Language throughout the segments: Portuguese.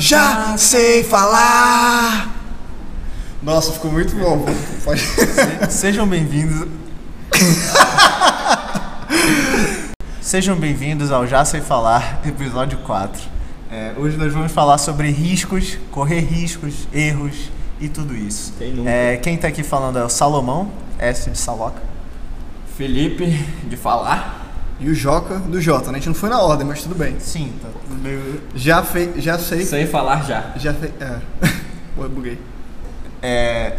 Já sei falar! Nossa, ficou muito bom. Pode- Sejam bem-vindos. Sejam bem-vindos ao Já Sei Falar, episódio 4. É, hoje nós vamos falar sobre riscos, correr riscos, erros e tudo isso. Quem nunca? É, quem tá aqui falando é o Salomão, S de Saloca. Felipe, de falar. E o Joca do Jota, né? A gente não foi na ordem, mas tudo bem. Sim, tá tudo meio. Já, fei, já sei. Sem falar já. Já fei. É. Pô, eu buguei. É,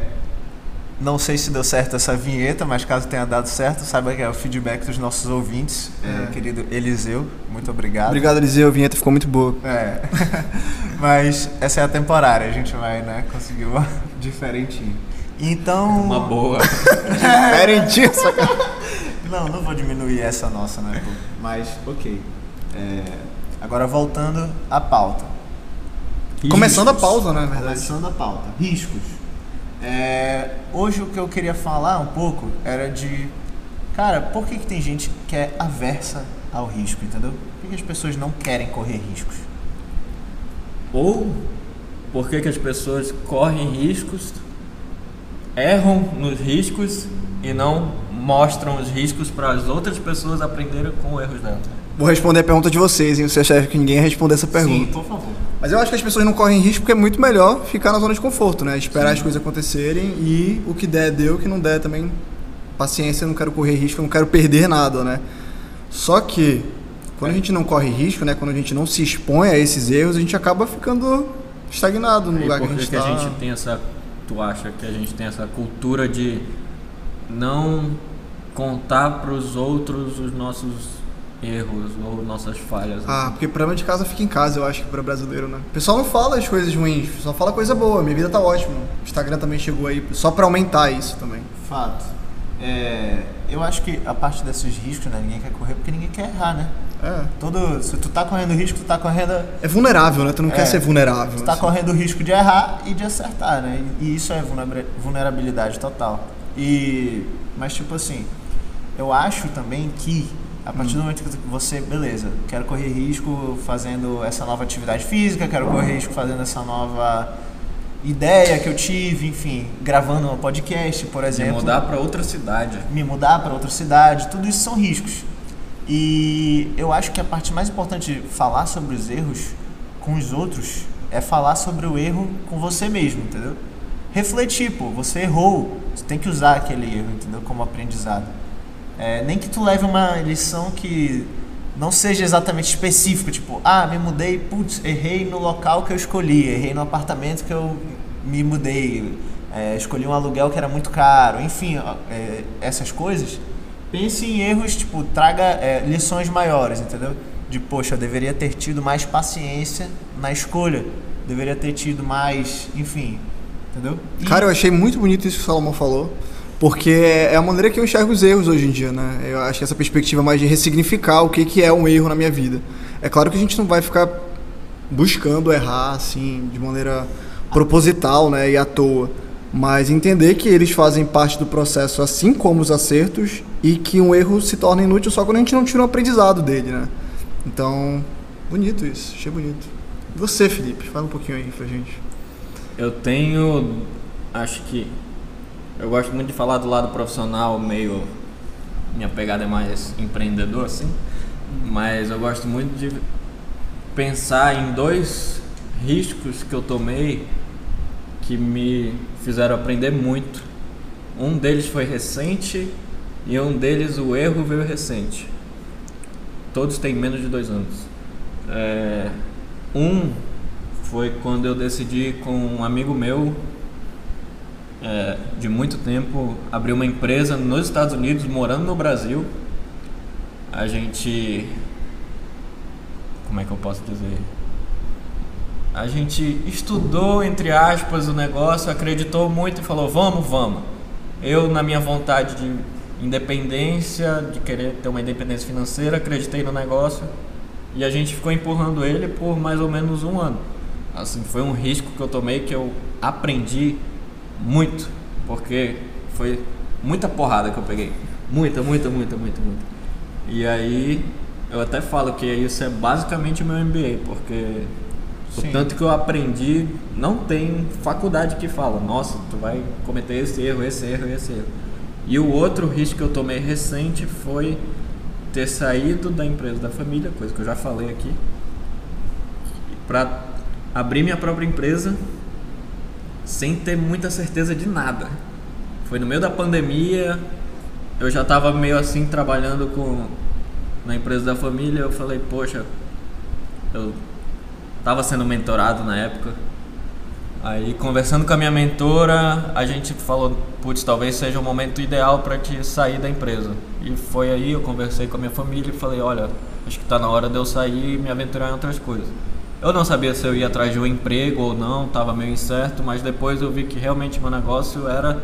não sei se deu certo essa vinheta, mas caso tenha dado certo, saiba que é o feedback dos nossos ouvintes, é, É. querido Eliseu. Muito obrigado. Obrigado, Eliseu. A vinheta ficou muito boa. É. Mas essa é a temporária, a gente vai, né, conseguir uma diferentinho. Então. Uma boa. Diferentinho, sacanagem. Não, não vou diminuir essa nossa, né? pô. Mas, ok. É, Agora voltando à pauta. Começando a Riscos. pausa, né, na verdade. Começando a pauta. Riscos. É, Hoje o que eu queria falar um pouco era de. Cara, por que, que tem gente que é aversa ao risco, entendeu? Por que, que as pessoas não querem correr riscos? Ou por que, que as pessoas correm riscos, erram nos riscos e não mostram os riscos para as outras pessoas aprenderem com os erros delas. Vou responder a pergunta de vocês, hein? Você acha que ninguém responder essa pergunta? Sim, por favor. Mas eu acho que as pessoas não correm risco porque é muito melhor ficar na zona de conforto, né? Esperar as coisas acontecerem e o que der, deu, o que não der também. Paciência, eu não quero correr risco, eu não quero perder nada, né? Só que quando a gente não corre risco, né? Quando a gente não se expõe a esses erros, a gente acaba ficando estagnado no E lugar por que a gente que a tá. gente tem essa. Tu acha que a gente tem essa cultura de não contar para os outros os nossos erros ou nossas falhas? Ah, porque problema de casa fica em casa, eu acho que para brasileiro, né? O pessoal não fala as coisas ruins, só fala coisa boa. Minha vida tá ótima. O Instagram também chegou aí só para aumentar isso também. Fato. É, eu acho que a parte desses riscos, né? Ninguém quer correr porque ninguém quer errar, né? É. Todo, se tu tá correndo risco, tu tá correndo, É vulnerável, né? Tu não É. quer ser vulnerável. tu tá assim. correndo risco de errar e de acertar, né? E, isso é vulnera- vulnerabilidade total. E mas tipo assim, eu acho também que a partir do momento que você, beleza, quero correr risco fazendo essa nova atividade física, quero correr risco fazendo essa nova ideia que eu tive, enfim, gravando um podcast, por exemplo mudar para outra cidade. me mudar para outra cidade, tudo isso são riscos. E eu acho que a parte mais importante de falar sobre os erros com os outros é falar sobre o erro com você mesmo, entendeu? Refletir, pô, você errou, você tem que usar aquele erro, entendeu? Como aprendizado. É, nem que tu leve uma lição que não seja exatamente específica, tipo, ah, me mudei, putz, errei no local que eu escolhi, errei no apartamento que eu me mudei, é, escolhi um aluguel que era muito caro, enfim, é, essas coisas. Pense em erros, tipo, traga é, lições maiores, entendeu? De, poxa, eu deveria ter tido mais paciência na escolha, deveria ter tido mais, enfim, entendeu? E- Cara, eu achei muito bonito isso que o Salomão falou, porque é a maneira que eu enxergo os erros hoje em dia, né? Eu acho que essa perspectiva mais de ressignificar o que, que é um erro na minha vida. É claro que a gente não vai ficar buscando errar, assim, de maneira proposital, né? E à toa. Mas entender que eles fazem parte do processo, assim como os acertos, e que um erro se torna inútil só quando a gente não tira um aprendizado dele, né? Então, bonito isso, achei bonito. Você, Felipe, fala um pouquinho aí pra gente. Eu tenho. Acho que. Eu gosto muito de falar do lado profissional, meio. Minha pegada é mais empreendedor, assim. Mas eu gosto muito de pensar em dois riscos que eu tomei que me fizeram aprender muito. Um deles foi recente e um deles o erro veio recente. Todos têm menos de dois anos. É, um foi quando eu decidi com um amigo meu é, de muito tempo abrir uma empresa nos Estados Unidos, morando no Brasil. A gente. Como é que eu posso dizer? A gente estudou, entre aspas, o negócio, acreditou muito e falou: vamos, vamos. Eu, na minha vontade de independência, de querer ter uma independência financeira, acreditei no negócio e a gente ficou empurrando ele por mais ou menos um ano. Assim, foi um risco que eu tomei que eu aprendi muito, porque foi muita porrada que eu peguei. Muita, muita, muita, muita, muita. E aí Eu até falo que isso é basicamente o meu MBA, porque o Sim. tanto que eu aprendi, não tem faculdade que fala, nossa, tu vai cometer esse erro, esse erro, esse erro. E o outro risco que eu tomei recente foi ter saído da empresa da família, coisa que eu já falei aqui, para abrir minha própria empresa sem ter muita certeza de nada. Foi no meio da pandemia, eu já estava meio assim trabalhando com na empresa da família, eu falei, poxa, eu estava sendo mentorado na época. Aí conversando com a minha mentora, a gente falou, putz, talvez seja o momento ideal para te sair da empresa. E foi aí, eu conversei com a minha família e falei, olha, acho que está na hora de eu sair e me aventurar em outras coisas. Eu não sabia se eu ia atrás de um emprego ou não, estava meio incerto, mas depois eu vi que realmente meu negócio era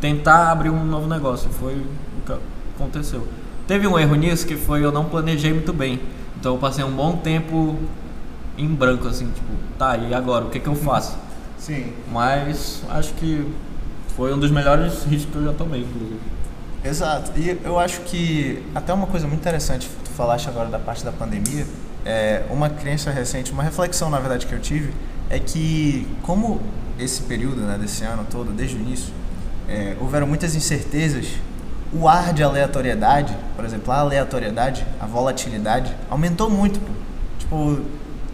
tentar abrir um novo negócio. Foi o que aconteceu. Teve um erro nisso que foi eu não planejei muito bem. Então eu passei um bom tempo em branco, assim, tipo, tá, e agora? O que, que eu faço? Sim. Mas acho que foi um dos melhores riscos que eu já tomei, inclusive. Exato. E eu acho que até uma coisa muito interessante, tu falaste agora da parte da pandemia, é uma crença recente, uma reflexão na verdade que eu tive, é que como esse período, né, desse ano todo, desde o início, é, houveram muitas incertezas, o ar de aleatoriedade, por exemplo, a aleatoriedade, a volatilidade, aumentou muito, pô. Tipo,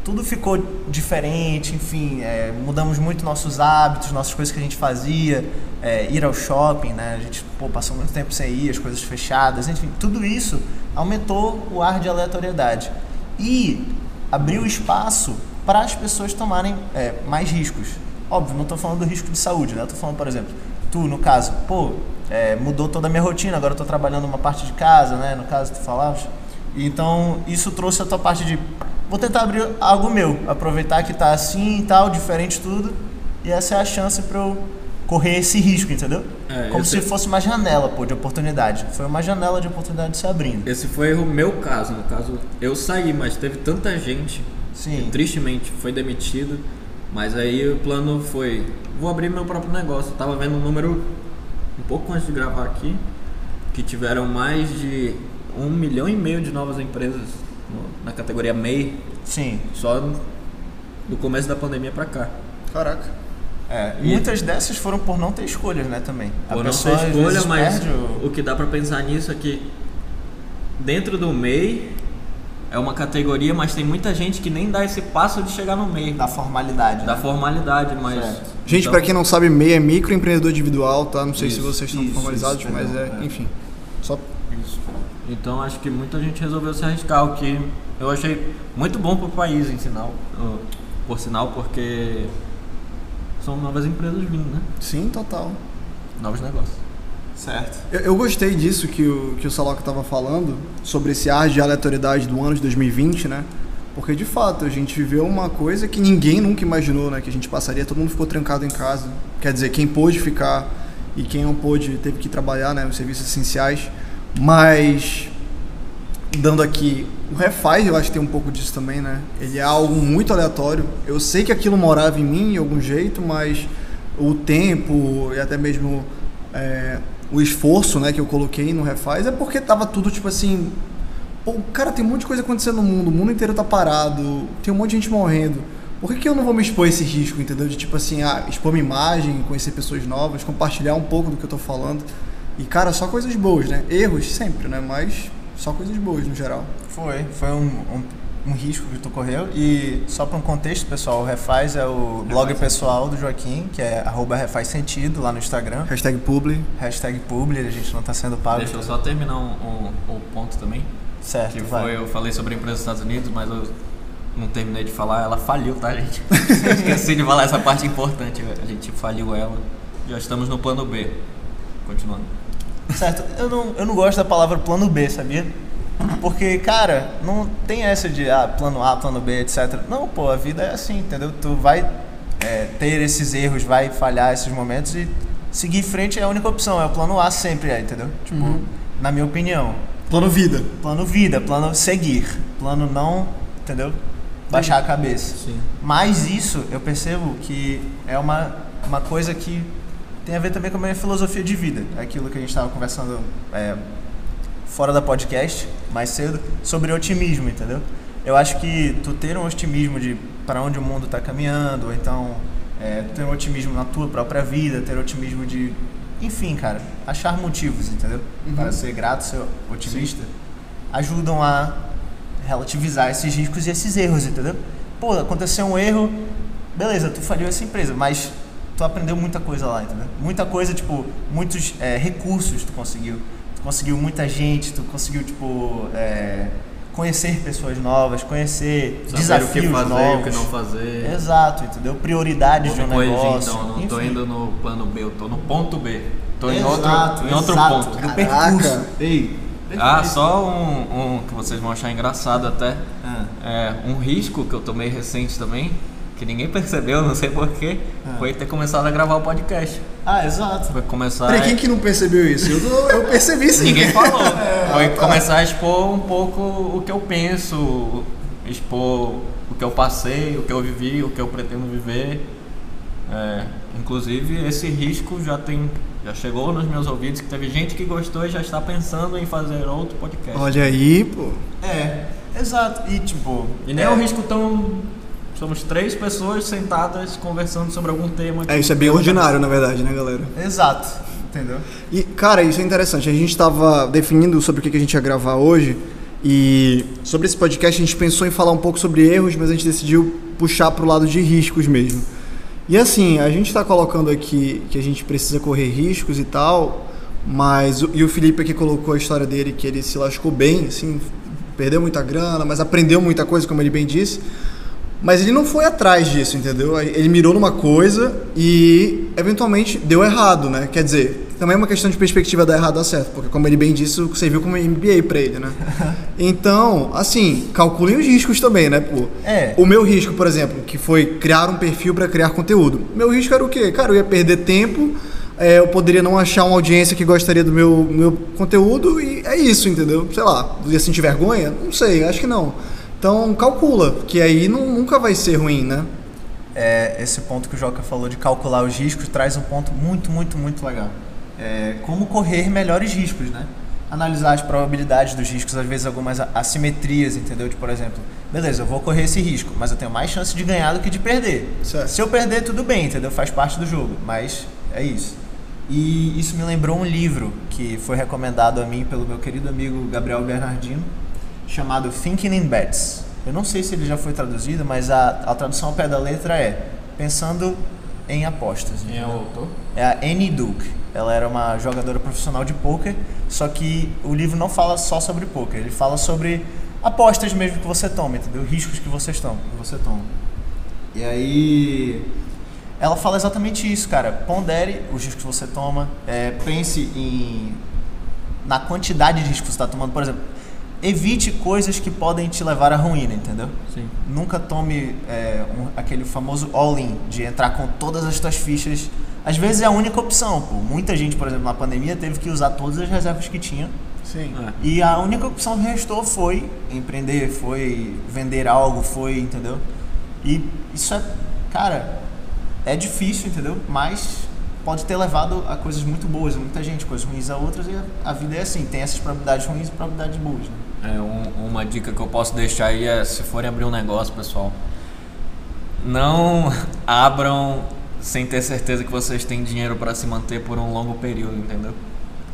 tudo ficou diferente, enfim, é, mudamos muito nossos hábitos, nossas coisas que a gente fazia, é, ir ao shopping, né? A gente pô, passou muito tempo sem ir, as coisas fechadas, enfim, tudo isso aumentou o ar de aleatoriedade e abriu espaço para as pessoas tomarem é, mais riscos. Óbvio, não estou falando do risco de saúde, né? Estou falando, por exemplo, tu, no caso, pô, é, mudou toda a minha rotina, agora estou trabalhando uma parte de casa, né? No caso, tu falavas. Então, isso trouxe a tua parte de vou tentar abrir algo meu, aproveitar que tá assim e tal, diferente tudo, e essa é a chance para eu correr esse risco, entendeu? É, Como se fosse uma janela, pô, de oportunidade. Foi uma janela de oportunidade se abrindo. Esse foi o meu caso, no caso, eu saí, mas teve tanta gente Sim. que tristemente foi demitida, mas aí o plano foi, vou abrir meu próprio negócio. Eu tava vendo um número um pouco antes de gravar aqui, que tiveram mais de um milhão e meio de novas empresas no- na categoria MEI, Sim. só do começo da pandemia pra cá. Caraca. É, e muitas dessas foram por não ter escolhas, né, também. A Por não pessoa, ter escolha, mas o- o que dá pra pensar nisso é que dentro do MEI é uma categoria, mas tem muita gente que nem dá esse passo de chegar no MEI, da formalidade. da né? formalidade, mas Certo. Gente, então- pra quem não sabe, MEI é microempreendedor individual, tá? Não sei se Isso, vocês estão isso, formalizados, isso, mas é, é. enfim. Só Isso. Então acho que muita gente resolveu se arriscar, o que eu achei muito bom pro país, em sinal, por sinal, porque são novas empresas vindo, né? sim, total. Novos negócios. Certo. Eu, eu gostei disso que o, que o Saloca estava falando, sobre esse ar de aleatoriedade do ano de 2020, né? Porque de fato a gente viveu uma coisa que ninguém nunca imaginou, né? Que a gente passaria, todo mundo ficou trancado em casa. Quer dizer, quem pôde ficar e quem não pôde teve que trabalhar, né? Os serviços essenciais. Mas, dando aqui, o Refaz eu acho que tem um pouco disso também, né? Ele é algo muito aleatório. Eu sei que aquilo morava em mim de algum jeito, mas o tempo e até mesmo é, o esforço né, que eu coloquei no Refaz é porque tava tudo tipo assim. Pô, cara, tem um monte de coisa acontecendo no mundo, o mundo inteiro tá parado, tem um monte de gente morrendo. Por que, que eu não vou me expor a esse risco, entendeu? De tipo assim, ah, expor minha imagem, conhecer pessoas novas, compartilhar um pouco do que eu tô falando. E, cara, só coisas boas, né? Erros sempre, né? Mas só coisas boas no geral. Foi, foi um, um, um risco que tu correu. E só para um contexto, pessoal, o Refaz é o blog pessoal do Joaquim, que é arroba Refaz Sentido lá no Instagram. Hashtag publi. Hashtag publi, a gente não tá sendo pago. Deixa eu só terminar um, um, um ponto também. Certo, Que vai. foi, eu falei sobre a empresa dos Estados Unidos, mas eu não terminei de falar, ela faliu, tá, gente? Esqueci de falar essa parte importante, a gente faliu ela. Já estamos no plano B. Continuando. Certo, eu não, eu não gosto da palavra plano B, sabia? Porque, cara, não tem essa de ah, plano A, plano B, etc. Não, pô, a vida é assim, entendeu? Tu vai é, ter esses erros, vai falhar esses momentos e seguir em frente é a única opção. É o plano A sempre, é, entendeu? Tipo, na minha opinião. Plano vida. Plano vida, plano seguir. Plano não, entendeu? Baixar a cabeça. Sim. Mas isso eu percebo que é uma, uma coisa que tem a ver também com a minha filosofia de vida. Aquilo que a gente estava conversando é, fora da podcast. mais cedo, sobre otimismo, entendeu? Eu acho que tu ter um otimismo de para onde o mundo está caminhando, ou então é, ter um otimismo na tua própria vida, ter otimismo de, enfim, cara, achar motivos, entendeu? Para ser grato, ser otimista, ajudam a relativizar esses riscos e esses erros, entendeu? Pô, aconteceu um erro, beleza, tu faliu essa empresa, mas tu aprendeu muita coisa lá, entendeu? Muita coisa, tipo, muitos é, recursos tu conseguiu. Tu conseguiu muita gente, tu conseguiu, tipo, é, conhecer pessoas novas, conhecer Saber desafios o que fazer, novos. o que não fazer. Exato, entendeu? Prioridades de um negócio. então, não tô enfim. indo no plano B, eu tô no ponto B. Tô em outro, Exato, em outro exato, ponto. Do Caraca. percurso. Ei, Ah, só um, um que vocês vão achar engraçado até. Ah. É, um risco que eu tomei recente também, que ninguém percebeu, não sei porquê, Ah. foi ter começado a gravar o podcast. Ah, exato. Foi começar. Peraí, quem que não percebeu isso? Eu, eu percebi sim. Ninguém falou. É, Foi tá. começar a expor um pouco o que eu penso, expor o que eu passei, o que eu vivi, o que eu pretendo viver. É, inclusive esse risco já tem, já chegou nos meus ouvidos que teve gente que gostou e já está pensando em fazer outro podcast. Olha aí, pô. É, exato. E tipo. E nem é, é um risco tão. Somos três pessoas sentadas conversando sobre algum tema. É, isso é bem ordinário, na verdade, né, galera? Exato. Entendeu? E, cara, isso é interessante. A gente estava definindo sobre o que a gente ia gravar hoje. E sobre esse podcast a gente pensou em falar um pouco sobre erros, mas a gente decidiu puxar pro lado de riscos mesmo. E assim, a gente está colocando aqui que a gente precisa correr riscos e tal, mas o- e o Felipe aqui colocou a história dele que ele se lascou bem, assim, perdeu muita grana, mas aprendeu muita coisa, como ele bem disse. Mas ele não foi atrás disso, entendeu? Ele mirou numa coisa e eventualmente deu errado, né? Quer dizer, também é uma questão de perspectiva dar errado dar certo, porque como ele bem disse, serviu como MBA pra ele, né? Então, assim, calculem os riscos também, né, pô? É. O meu risco, por exemplo, que foi criar um perfil para criar conteúdo. Meu risco era o quê? Cara, eu ia perder tempo, é, eu poderia não achar uma audiência que gostaria do meu, meu conteúdo e é isso, entendeu? Sei lá, ia sentir vergonha? Não sei, acho que não. Então, calcula, que aí não, nunca vai ser ruim, né? É, esse ponto que o Joca falou de calcular os riscos traz um ponto muito, muito, muito legal. É, como correr melhores riscos, né? Analisar as probabilidades dos riscos, às vezes algumas assimetrias, entendeu? De, por exemplo, beleza, eu vou correr esse risco, mas eu tenho mais chance de ganhar do que de perder. Certo. Se eu perder, tudo bem, entendeu? Faz parte do jogo, mas é isso. E isso me lembrou um livro que foi recomendado a mim pelo meu querido amigo Gabriel Bernardino, chamado Thinking in Bets. Eu não sei se ele já foi traduzido, mas a, a tradução ao pé da letra é Pensando em Apostas. Quem é o autor? É a Annie Duke. Ela era uma jogadora profissional de pôquer, só que o livro não fala só sobre pôquer, ele fala sobre apostas mesmo que você toma, entendeu? Riscos que você toma, que você toma. E aí ela fala exatamente isso, cara. Pondere os riscos que você toma, é, pense em na quantidade de riscos que você está tomando, por exemplo, evite coisas que podem te levar à ruína, entendeu? Sim. Nunca tome é, um- aquele famoso all-in, de entrar com todas as tuas fichas. Às vezes é a única opção, pô. Muita gente, por exemplo, na pandemia teve que usar todas as reservas que tinha. Sim. É. E a única opção que restou foi empreender, foi vender algo, foi, entendeu? E isso é, cara, é difícil, entendeu? Mas pode ter levado a coisas muito boas, a muita gente, coisas ruins a outras, e a, a vida é assim, tem essas probabilidades ruins e probabilidades boas, né? É, um- uma dica que eu posso deixar aí é se forem abrir um negócio, pessoal, não abram sem ter certeza que vocês têm dinheiro para se manter por um longo período, entendeu?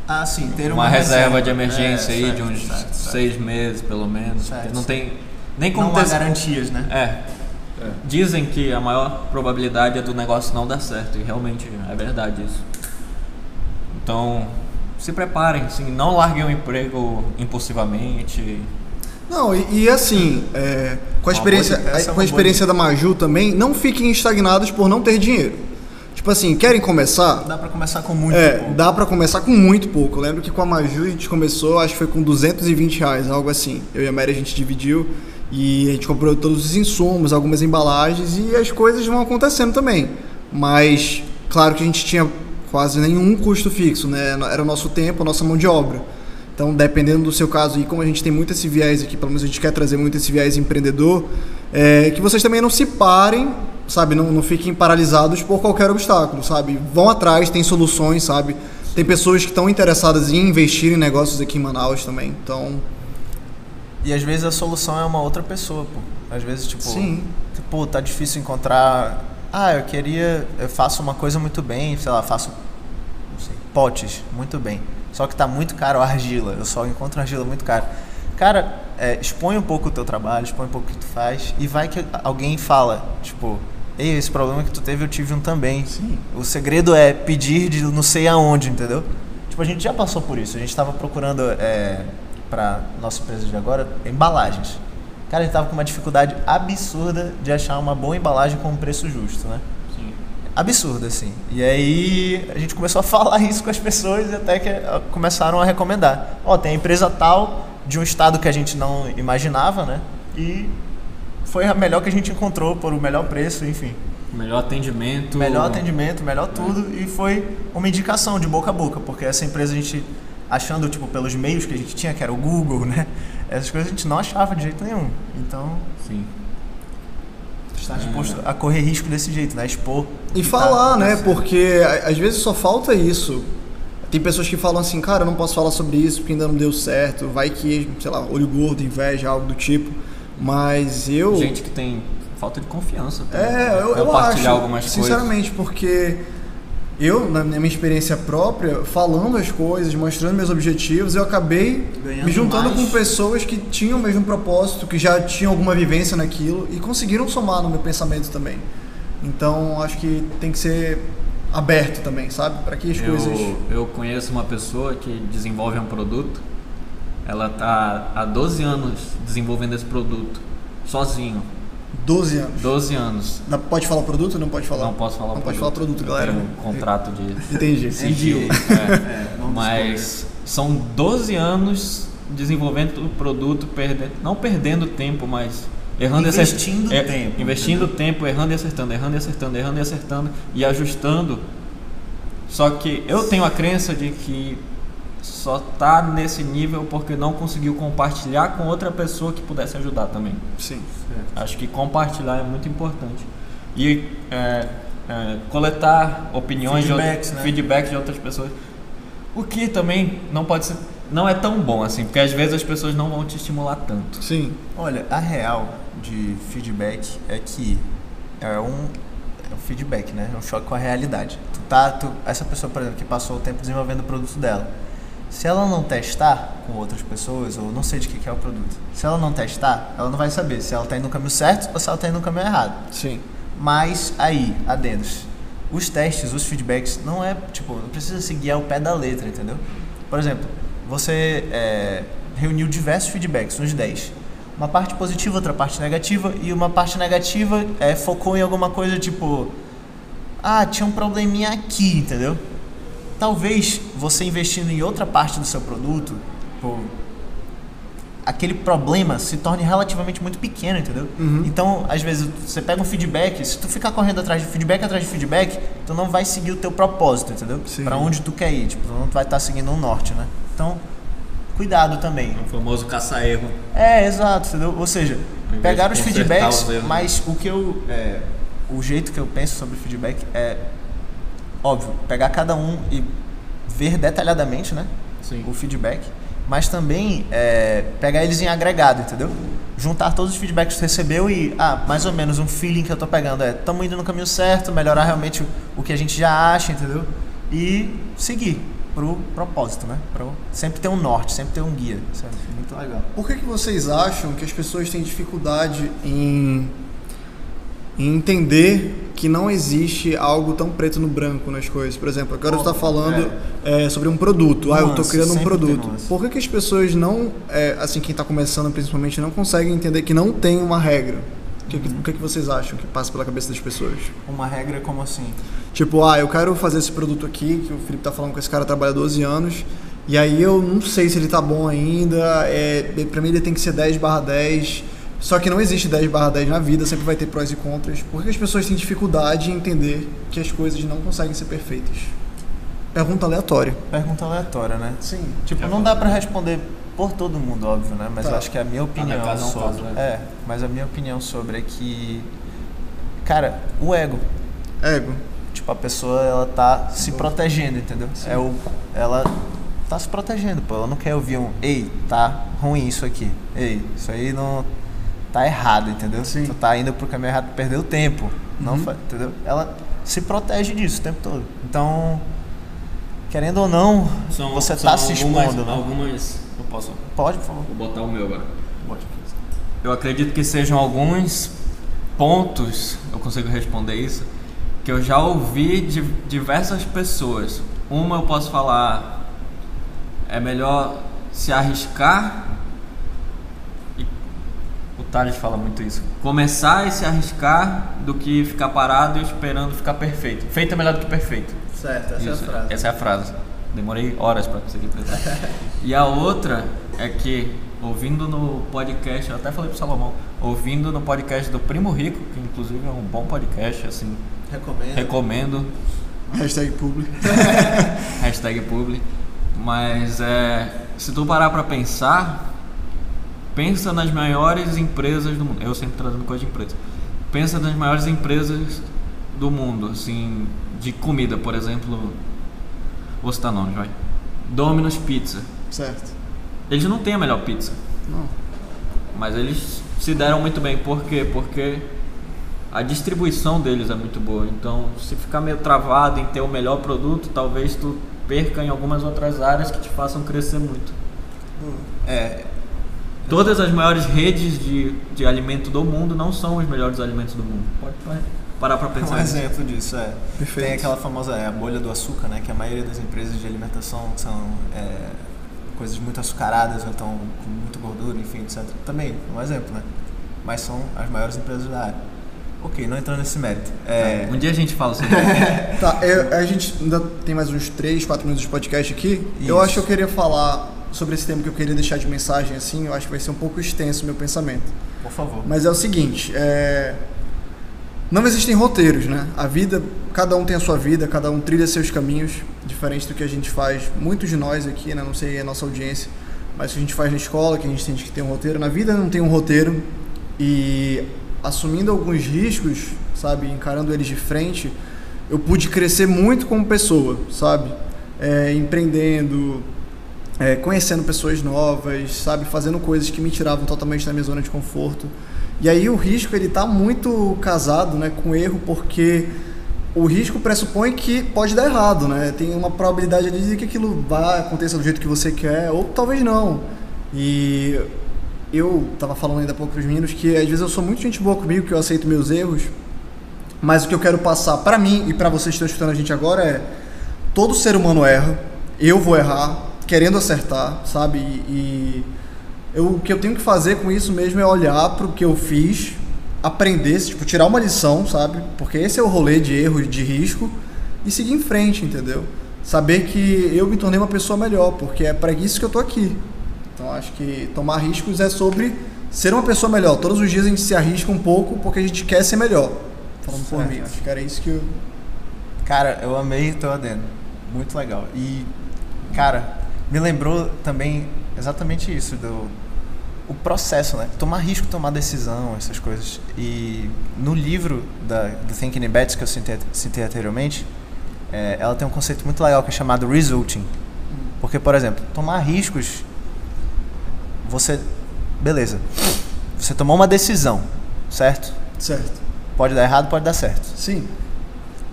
Ah, sim, ter Uma, uma, reserva de emergência É, aí certo, de uns certo, certo. seis meses, pelo menos. Certo, não tem nem como Não há ter garantias, né? É. Dizem que a maior probabilidade é do negócio não dar certo, e realmente é verdade isso. Então, se preparem, assim, não larguem o emprego impulsivamente. Não, e, e assim, é, com a experiência, é com a experiência da Maju também, não fiquem estagnados por não ter dinheiro. Tipo assim, querem começar? Dá pra começar com muito É, pouco. dá pra começar com muito pouco. Eu lembro que com a Maju a gente começou, acho que foi com 220 reais, algo assim. Eu e a Mary a gente dividiu e a gente comprou todos os insumos, algumas embalagens e as coisas vão acontecendo também. Mas, claro que a gente tinha quase nenhum custo fixo, né? Era o nosso tempo, a nossa mão de obra. Então, dependendo do seu caso, e como a gente tem muito esse viés aqui, pelo menos a gente quer trazer muito esse viés empreendedor, é, que vocês também não se parem, sabe? Não, não fiquem paralisados por qualquer obstáculo, sabe? Vão atrás, tem soluções, sabe? Tem pessoas que estão interessadas em investir em negócios aqui em Manaus também, então... E às vezes a solução é uma outra pessoa, pô. Às vezes, tipo... Sim. Tipo, tá difícil encontrar... Ah, eu queria... Eu faço uma coisa muito bem, sei lá, faço Potes, muito bem. Só que tá muito caro a argila. Eu só encontro argila muito caro. Cara, é, expõe um pouco o teu trabalho, expõe um pouco o que tu faz. E vai que alguém fala, tipo, ei, esse problema que tu teve, eu tive um também. Sim. O segredo é pedir de não sei aonde, entendeu? Tipo, a gente já passou por isso. A gente tava procurando é, pra nossa empresa de agora embalagens. Cara, a gente tava com uma dificuldade absurda de achar uma boa embalagem com um preço justo, né? Absurdo, assim. E aí a gente começou a falar isso com as pessoas e até que ah, começaram a recomendar. Ó, tem a empresa tal de um estado que a gente não imaginava, né? E foi a melhor que a gente encontrou por o melhor preço, enfim. Melhor atendimento. Melhor atendimento, melhor tudo. E foi uma indicação de boca a boca, porque essa empresa a gente, achando, tipo, pelos meios que a gente tinha, que era o Google, né? Essas coisas a gente não achava de jeito nenhum. Então, Sim. Está disposto a correr risco desse jeito, né? Expor. E falar, tá né? Porque às vezes só falta isso. Tem pessoas que falam assim, cara, eu não posso falar sobre isso porque ainda não deu certo. Vai que, sei lá, olho gordo, inveja, algo do tipo. Mas eu. Gente que tem falta de confiança. também, É, né? eu, eu acho, sinceramente, porque eu, na minha experiência própria, falando as coisas, mostrando meus objetivos, eu acabei Ganhando me juntando mais. com pessoas que tinham o mesmo propósito, que já tinham alguma vivência naquilo e conseguiram somar no meu pensamento também. Então, acho que tem que ser aberto também, sabe? Para que as coisas... Eu, eu conheço uma pessoa que desenvolve um produto. Ela tá há 12 anos desenvolvendo esse produto sozinho. 12 anos. 12 anos. Dá- Pode falar produto ou não pode falar? Não posso falar Não o pode produto. falar produto, Eu galera. tenho um contrato de Entendi. sigilo. É. não Mas são 12 anos desenvolvendo o produto, perde- não perdendo tempo, mas errando e Investindo acertando. tempo, Investindo tempo, errando e acertando, errando e acertando, errando e acertando e ajustando. Só que eu tenho a crença de que só tá nesse nível porque não conseguiu compartilhar com outra pessoa que pudesse ajudar também. Sim. Acho que compartilhar é muito importante. E é, é, coletar opiniões Feedbacks, de, né? out- feedback de outras pessoas. O que também não pode ser. Não é tão bom assim, porque às vezes as pessoas não vão te estimular tanto. Sim. Olha, a real de feedback é que é um, é um feedback, né? É um choque com a realidade. Tu tá, tu, essa pessoa, por exemplo, que passou o tempo desenvolvendo o produto dela, se ela não testar com outras pessoas, ou não sei de que, que é o produto, se ela não testar, ela não vai saber se ela tá indo no caminho certo ou se ela tá indo no caminho errado. Sim. Mas aí, adendos, os testes, os feedbacks, não é, tipo, não precisa seguir ao pé da letra, entendeu? Por exemplo, você é, reuniu diversos feedbacks, uns 10. Uma parte positiva, outra parte negativa, e uma parte negativa é, focou em alguma coisa tipo, ah, tinha um probleminha aqui, entendeu? Talvez você investindo em outra parte do seu produto, pô, aquele problema se torne relativamente muito pequeno, entendeu? Uhum. Então, às vezes, você pega um feedback, se tu ficar correndo atrás de feedback atrás de feedback, tu não vai seguir o teu propósito, entendeu? Pra onde tu quer ir, tipo, tu não vai estar seguindo um norte, né? Então, cuidado também. O famoso caça-erro. É, exato, entendeu? Ou seja, pegar os feedbacks, os erros. mas o que eu. é, o jeito que eu penso sobre feedback é. Óbvio, pegar cada um e ver detalhadamente, né? Sim. O feedback. Mas também é, pegar eles em agregado, entendeu? Juntar todos os feedbacks que você recebeu e, ah, mais ou menos um feeling que eu tô pegando é, estamos indo no caminho certo, melhorar realmente o, o que a gente já acha, entendeu? E seguir pro propósito, né? Pro sempre ter um norte, sempre ter um guia. É muito legal. Por que, que vocês acham que as pessoas têm dificuldade em, em entender que não existe algo tão preto no branco nas coisas? Por exemplo, agora você está falando é, sobre um produto. ah, eu estou criando um produto. Por que, que as pessoas não, é, assim, quem está começando principalmente, não conseguem entender que não tem uma regra? O que, o que, que vocês acham que passa pela cabeça das pessoas? Uma regra como assim? Tipo, ah, eu quero fazer esse produto aqui, que o Felipe tá falando que esse cara trabalha 12 anos, e aí eu não sei se ele tá bom ainda, é, pra mim ele tem que ser 10 barra 10, só que não existe 10 barra 10 na vida, sempre vai ter prós e contras. Por que as pessoas têm dificuldade em entender que as coisas não conseguem ser perfeitas? Pergunta aleatória. Pergunta aleatória, né? Sim. Tipo, Já não dá pra responder por todo mundo, óbvio, né? Mas Tá. eu acho que a minha opinião cada um sobre... caso, né? É, mas a minha opinião sobre é que... Cara, o ego. Ego. Tipo, a pessoa, ela tá se protegendo, entendeu? É o... Ela tá se protegendo, pô. Ela não quer ouvir um, ei, tá ruim isso aqui. Ei, isso aí não tá errado, entendeu? Sim. Tu tá indo pro caminho errado, perdeu tempo. Não Uhum. entendeu? Ela se protege disso o tempo todo. Então, querendo ou não, São, você são tá se algumas, expondo, né? Algumas. Eu posso. Pode, por favor. Vou botar o meu agora. Eu acredito que sejam alguns pontos, eu consigo responder isso, que eu já ouvi de diversas pessoas. Uma eu posso falar, é melhor se arriscar, Thales fala muito isso, começar e se arriscar do que ficar parado e esperando ficar perfeito. Feito é melhor do que perfeito. Certo, Isso, Essa é a frase. Demorei horas para conseguir pensar. e a outra é que, ouvindo no podcast, eu até falei pro Salomão, ouvindo no podcast do Primo Rico, que inclusive é um bom podcast, assim, Recomendo. recomendo, Hashtag publi. hashtag publi. Mas é, se tu parar pra pensar, pensa nas maiores empresas do mundo. Eu sempre trazendo coisa de empresa. Pensa nas maiores empresas do mundo, assim, de comida, por exemplo. Vou citar nomes, vai. Domino's Pizza. Certo. Eles não têm a melhor pizza, Não. mas eles se deram muito bem. Por quê? Porque a distribuição deles é muito boa. Então, se ficar meio travado em ter o melhor produto, talvez tu perca em algumas outras áreas que te façam crescer muito. É, Todas as maiores redes de, de alimento do mundo não são os melhores alimentos do mundo. Pode parar pra pensar um nisso. exemplo disso é. Perfeito. Tem aquela famosa é, a bolha do açúcar, né? Que a maioria das empresas de alimentação são é, coisas muito açucaradas ou então com muita gordura, enfim, etc. Também, um exemplo, né? Mas são as maiores empresas da área. Ok, não entrando nesse mérito. É, Um dia a gente fala sobre isso. Tá, eu- a gente ainda tem mais uns 3, 4 minutos de podcast aqui. Eu Isso. acho que eu queria falar sobre esse tema que eu queria deixar de mensagem assim. Eu acho que vai ser um pouco extenso o meu pensamento. por favor. Mas é o seguinte, é... não existem roteiros, né? A vida, cada um tem a sua vida, cada um trilha seus caminhos, diferente do que a gente faz, muitos de nós aqui, né? Não sei a nossa audiência, mas o que a gente faz na escola, que a gente tem que ter um roteiro, na vida não tem um roteiro e assumindo alguns riscos, sabe, encarando eles de frente, eu pude crescer muito como pessoa, sabe? É, empreendendo, é, conhecendo pessoas novas, sabe, fazendo coisas que me tiravam totalmente da minha zona de conforto. E aí o risco ele tá muito casado, né, com erro, porque o risco pressupõe que pode dar errado, né? Tem uma probabilidade ali de que aquilo vá aconteça do jeito que você quer, ou talvez não. E eu tava falando ainda há pouco pros meninos que às vezes eu sou muito gente boa comigo, que eu aceito meus erros, mas o que eu quero passar pra mim e pra vocês que estão escutando a gente agora é todo ser humano erra, eu vou errar, querendo acertar, sabe? E, e eu, o que eu tenho que fazer com isso mesmo é olhar pro que eu fiz, aprender, tipo, tirar uma lição, sabe? Porque esse é o rolê de erro e de risco e seguir em frente, entendeu? Saber que eu me tornei uma pessoa melhor, porque é para isso que eu tô aqui. Então acho que tomar riscos é sobre ser uma pessoa melhor. Todos os dias a gente se arrisca um pouco porque a gente quer ser melhor. Falando por Certo. mim, acho que era isso que eu. Cara, eu amei o teu adendo. Muito legal. E, cara, me lembrou também exatamente isso, do o processo, né? Tomar risco, tomar decisão, essas coisas. E no livro da do Thinking in Bets que eu citei, citei anteriormente, é, ela tem um conceito muito legal que é chamado resulting. Porque, por exemplo, tomar riscos, você, beleza, você tomou uma decisão, certo? Certo. Pode dar errado, pode dar certo. Sim.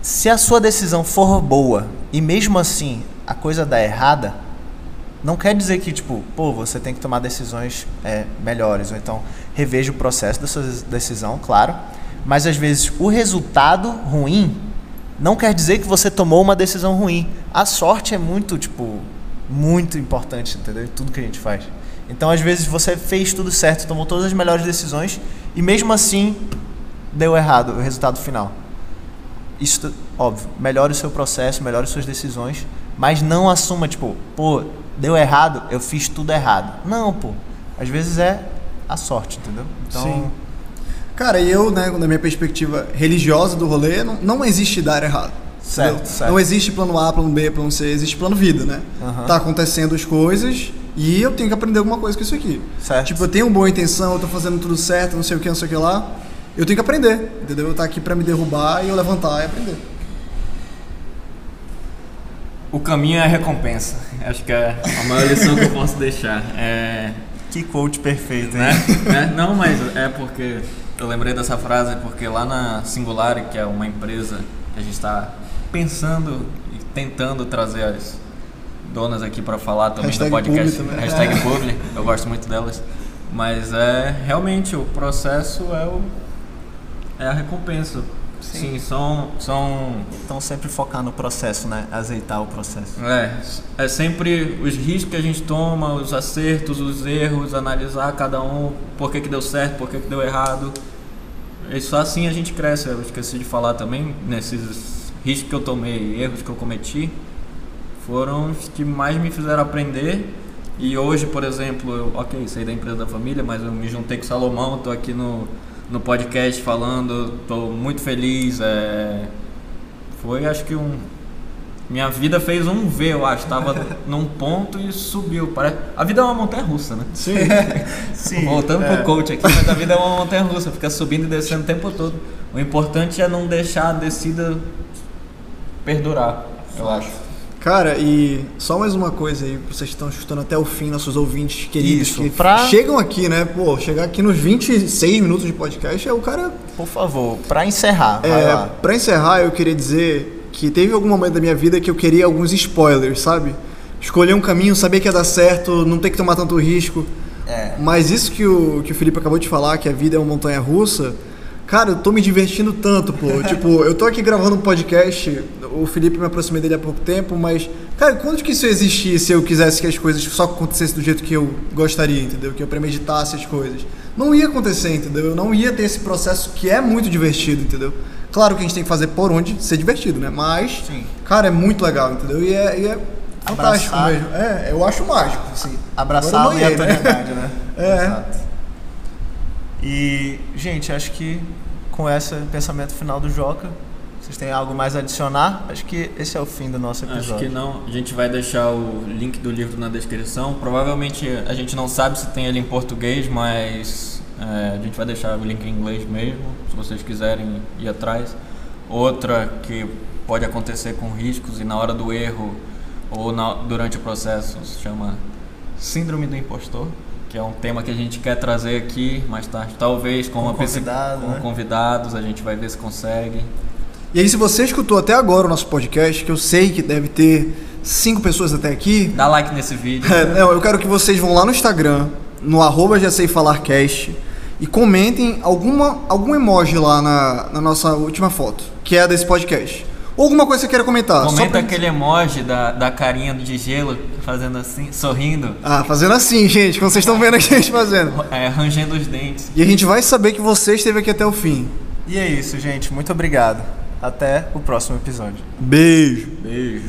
Se a sua decisão for boa e mesmo assim a coisa dá errada, não quer dizer que, tipo, pô, você tem que tomar decisões é, melhores, ou então reveja o processo da sua decisão, claro, mas às vezes o resultado ruim não quer dizer que você tomou uma decisão ruim. A sorte é muito, tipo, muito importante, entendeu? Em tudo que a gente faz. Então, às vezes, você fez tudo certo, tomou todas as melhores decisões e mesmo assim deu errado o resultado final. Isso, óbvio, melhore o seu processo, melhore suas decisões, mas não assuma, tipo, pô, deu errado, eu fiz tudo errado. Não, pô. Às vezes é a sorte, entendeu? Então, Sim. Cara, eu, né, na minha perspectiva religiosa do rolê, não, não existe dar errado. Certo, certo. Não existe plano A, plano B, plano C, existe plano vida, né? Aham. Tá acontecendo as coisas e eu tenho que aprender alguma coisa com isso aqui. Certo. Tipo, eu tenho boa intenção, eu tô fazendo tudo certo, não sei o que, não sei o que lá. Eu tenho que aprender, entendeu? Eu tá aqui pra me derrubar e eu levantar e aprender. O caminho é a recompensa. Acho que é a maior lição que eu posso deixar. É, Que coach perfeito, né? né? Não, mas é porque eu lembrei dessa frase porque lá na Singular, que é uma empresa que a gente está pensando e tentando trazer as donas aqui para falar também Hashtag do podcast. publi também. Hashtag publi, eu gosto muito delas. Mas é realmente o processo é, o, é a recompensa. Sim, são, são Então sempre focar no processo, né? Azeitar o processo. é, é sempre os riscos que a gente toma, os acertos, os erros, analisar cada um, por que, que deu certo, por que, que deu errado. E só assim a gente cresce. Eu esqueci de falar também, nesses riscos que eu tomei, erros que eu cometi, foram os que mais me fizeram aprender. E hoje, por exemplo, eu, ok, saí da empresa da família, mas eu me juntei com o Salomão, estou aqui no, no podcast falando, estou muito feliz. É, foi, acho que um. Minha vida fez um V, eu acho. Tava num ponto e subiu. Parece... A vida é uma montanha russa, né? Sim. Sim. Voltando é. pro coach aqui, mas a vida é uma montanha russa, fica subindo e descendo o tempo todo. O importante é não deixar a descida perdurar, eu acho. Cara, e só mais uma coisa aí, vocês estão escutando até o fim, nossos ouvintes queridos, Isso, que pra- chegam aqui, né? Pô, chegar aqui nos 26 minutos de podcast é o cara. Por favor, pra encerrar, É, pra encerrar, eu queria dizer que teve algum momento da minha vida que eu queria alguns spoilers, sabe? Escolher um caminho, saber que ia dar certo, não ter que tomar tanto risco. É. Mas isso que o, que o Felipe acabou de falar, que a vida é uma montanha russa, cara, eu tô me divertindo tanto, pô. tipo, eu tô aqui gravando um podcast, o Felipe me aproximei dele há pouco tempo, mas, cara, quando que isso existir se eu quisesse que as coisas só acontecessem do jeito que eu gostaria, entendeu? Que eu premeditasse as coisas. Não ia acontecer, entendeu? Eu não ia ter esse processo que é muito divertido, entendeu? Claro que a gente tem que fazer por onde ser divertido, né? Mas, Sim. cara, é muito legal, entendeu? E é, e é fantástico Abraçar. mesmo. É, eu acho mágico, assim. Abraçar a noiei, né? aleatoriedade, né? É. Exato. E, gente, acho que com esse pensamento final do Joca, vocês têm algo mais a adicionar? Acho que esse é o fim do nosso episódio. Acho que não. A gente vai deixar o link do livro na descrição. Provavelmente a gente não sabe se tem ele em português, mas é, a gente vai deixar o link em inglês mesmo, se vocês quiserem ir atrás. Outra que pode acontecer com riscos e na hora do erro ou na- durante o processo se chama Síndrome do Impostor, que é um tema que a gente quer trazer aqui mais tarde, talvez com, Com uma pessoa- convidado, com né? convidados, a gente vai ver se consegue. E aí, se você escutou até agora o nosso podcast, que eu sei que deve ter cinco pessoas até aqui, Dá like nesse vídeo. é, não, eu quero que vocês vão lá no Instagram, no arroba já sei falar cast, e comentem alguma, algum emoji lá na, na nossa última foto, que é a desse podcast. Ou alguma coisa que você queira comentar. Comenta pra- aquele emoji da, da carinha de gelo, fazendo assim, sorrindo, Ah, fazendo assim, gente, como vocês estão vendo aqui a gente fazendo. é, rangendo os dentes. E a gente vai saber que você esteve aqui até o fim. E é isso, gente. Muito obrigado. Até o próximo episódio. Beijo. Beijo.